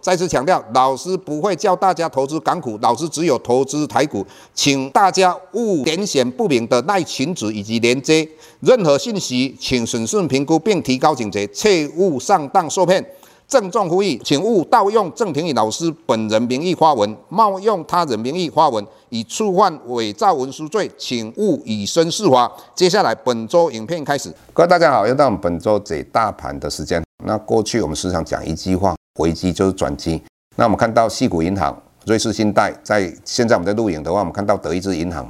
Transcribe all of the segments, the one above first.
再次强调，老师不会教大家投资港股，老师只有投资台股，请大家勿点选不明的赖群组以及连接，任何信息请审慎评估并提高警觉，切勿上当受骗。郑重呼吁，请勿盗用郑庭宇老师本人名义发文，冒用他人名义发文，以触犯伪造文书罪，请勿以身试法。接下来本周影片开始，各位大家好，又到我们本周解大盘的时间。那过去我们时常讲一句话。危机就是转机。那我们看到矽谷银行、瑞士信贷，在现在我们在录影的话，我们看到德意志银行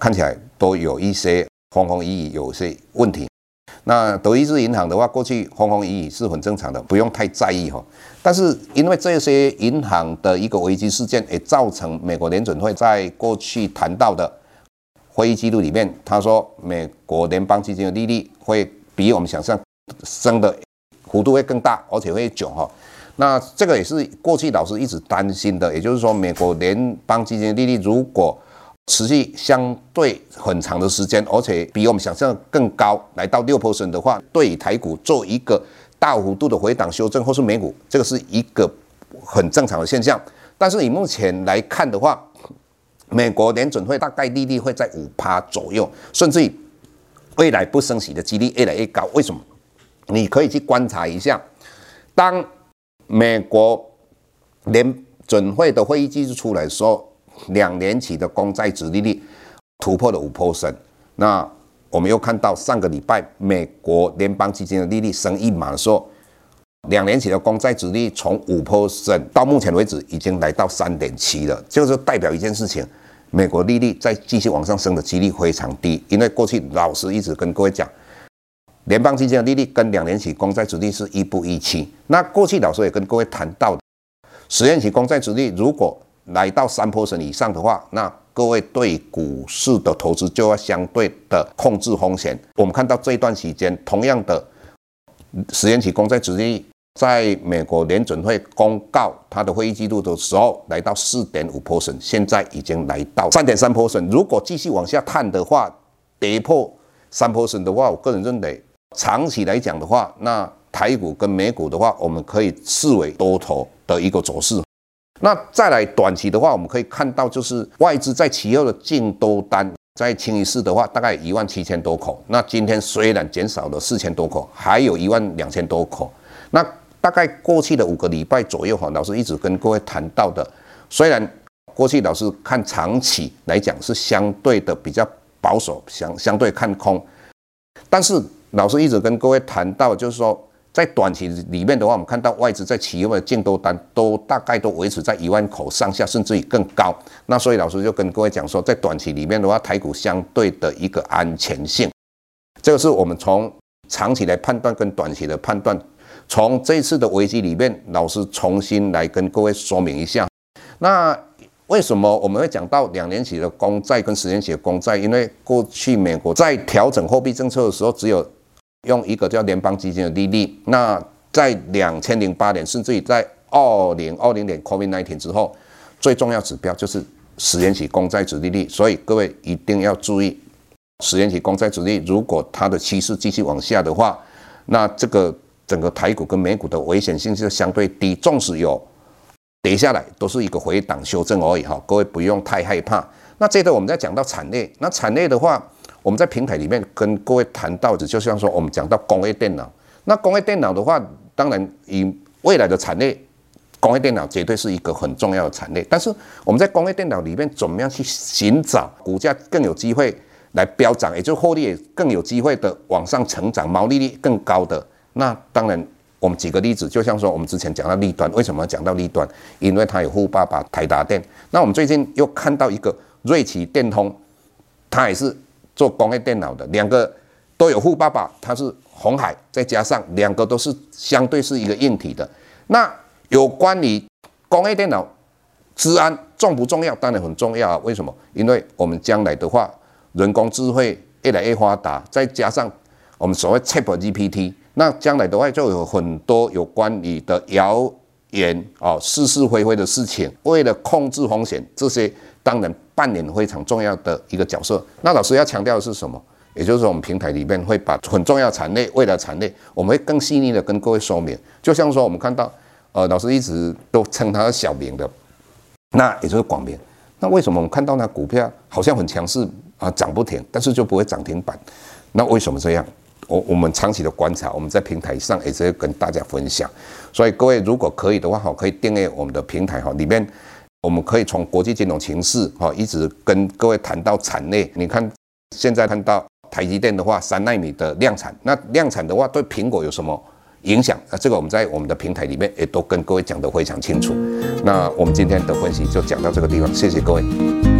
看起来都有一些风风雨雨，有些问题。那德意志银行的话，过去风风雨雨是很正常的，不用太在意哈。但是因为这些银行的一个危机事件，也造成美国联准会在过去谈到的会议记录里面，他说美国联邦基金的利率会比我们想象升的幅度会更大，而且会久哈。那这个也是过去老师一直担心的，也就是说，美国联邦基金利率如果持续相对很长的时间，而且比我们想象更高，来到六 percent 的话，对台股做一个大幅度的回档修正，或是美股，这个是一个很正常的现象。但是以目前来看的话，美国联准会大概利率会在五趴左右，甚至未来不升息的几率越来越高。为什么？你可以去观察一下，当美国联准会的会议记录出来说，两年期的公债殖利率突破了五 percent。那我们又看到上个礼拜美国联邦基金的利率升一码的时候，两年期的公债殖利率从五 percent 到目前为止已经来到三点七了，就是代表一件事情，美国利率再继续往上升的几率非常低。因为过去老师一直跟各位讲。联邦基金的利率跟两年期公债殖利率是一不一期。那过去老师也跟各位谈到，十年期公债殖利率如果来到三坡升以上的话，那各位对股市的投资就要相对的控制风险。我们看到这一段时间，同样的十年期公债殖利率，在美国联准会公告它的会议记录的时候，来到四点五 percent，现在已经来到三点三 percent。如果继续往下探的话，跌破三 percent 的话，我个人认为。长期来讲的话，那台股跟美股的话，我们可以视为多头的一个走势。那再来短期的话，我们可以看到就是外资在期后的净多单，在清一色的话，大概一万七千多口。那今天虽然减少了四千多口，还有一万两千多口。那大概过去的五个礼拜左右哈，老师一直跟各位谈到的，虽然过去老师看长期来讲是相对的比较保守，相相对看空，但是。老师一直跟各位谈到，就是说，在短期里面的话，我们看到外资在期货的净多单都大概都维持在一万口上下，甚至于更高。那所以老师就跟各位讲说，在短期里面的话，台股相对的一个安全性，这个是我们从长期来判断跟短期的判断。从这次的危机里面，老师重新来跟各位说明一下。那为什么我们会讲到两年期的公债跟十年期的公债？因为过去美国在调整货币政策的时候，只有用一个叫联邦基金的利率，那在两千零八年，甚至于在二零二零年 COVID-19 之后，最重要指标就是十年期公债殖利率。所以各位一定要注意，十年期公债殖利率如果它的趋势继续往下的话，那这个整个台股跟美股的危险性是相对低，纵使有跌下来，都是一个回档修正而已哈。各位不用太害怕。那接着我们再讲到产业，那产业的话。我们在平台里面跟各位谈到的，就像说我们讲到工业电脑，那工业电脑的话，当然以未来的产业，工业电脑绝对是一个很重要的产业。但是我们在工业电脑里面，怎么样去寻找股价更有机会来飙涨，也就获利更有机会的往上成长，毛利率更高的？那当然，我们举个例子，就像说我们之前讲到立端，为什么讲到立端？因为它有富爸爸台达电。那我们最近又看到一个瑞奇电通，它也是。做工业电脑的两个都有富爸爸，他是红海，再加上两个都是相对是一个硬体的。那有关于工业电脑治安重不重要？当然很重要啊。为什么？因为我们将来的话，人工智慧越来越发达，再加上我们所谓 ChatGPT，那将来的话就有很多有关你的谣言哦是是非非的事情，为了控制风险，这些当然扮演非常重要的一个角色。那老师要强调的是什么？也就是说，我们平台里面会把 很重要产业、未来产业，我们会更细腻的跟各位说明。就像说，我们看到，呃，老师一直都称它小明的，那也就是广明。那为什么我们看到那股票好像很强势啊，涨不停，但是就不会涨停板？那为什么这样？我我们长期的观察，我们在平台上也是会跟大家分享。所以各位如果可以的话，哈，可以订阅我们的平台，哈，里面我们可以从国际金融形势，哈，一直跟各位谈到产业。你看现在看到。台积电的话，三纳米的量产，那量产的话对苹果有什么影响？啊，这个我们在我们的平台里面也都跟各位讲得非常清楚。那我们今天的分析就讲到这个地方，谢谢各位。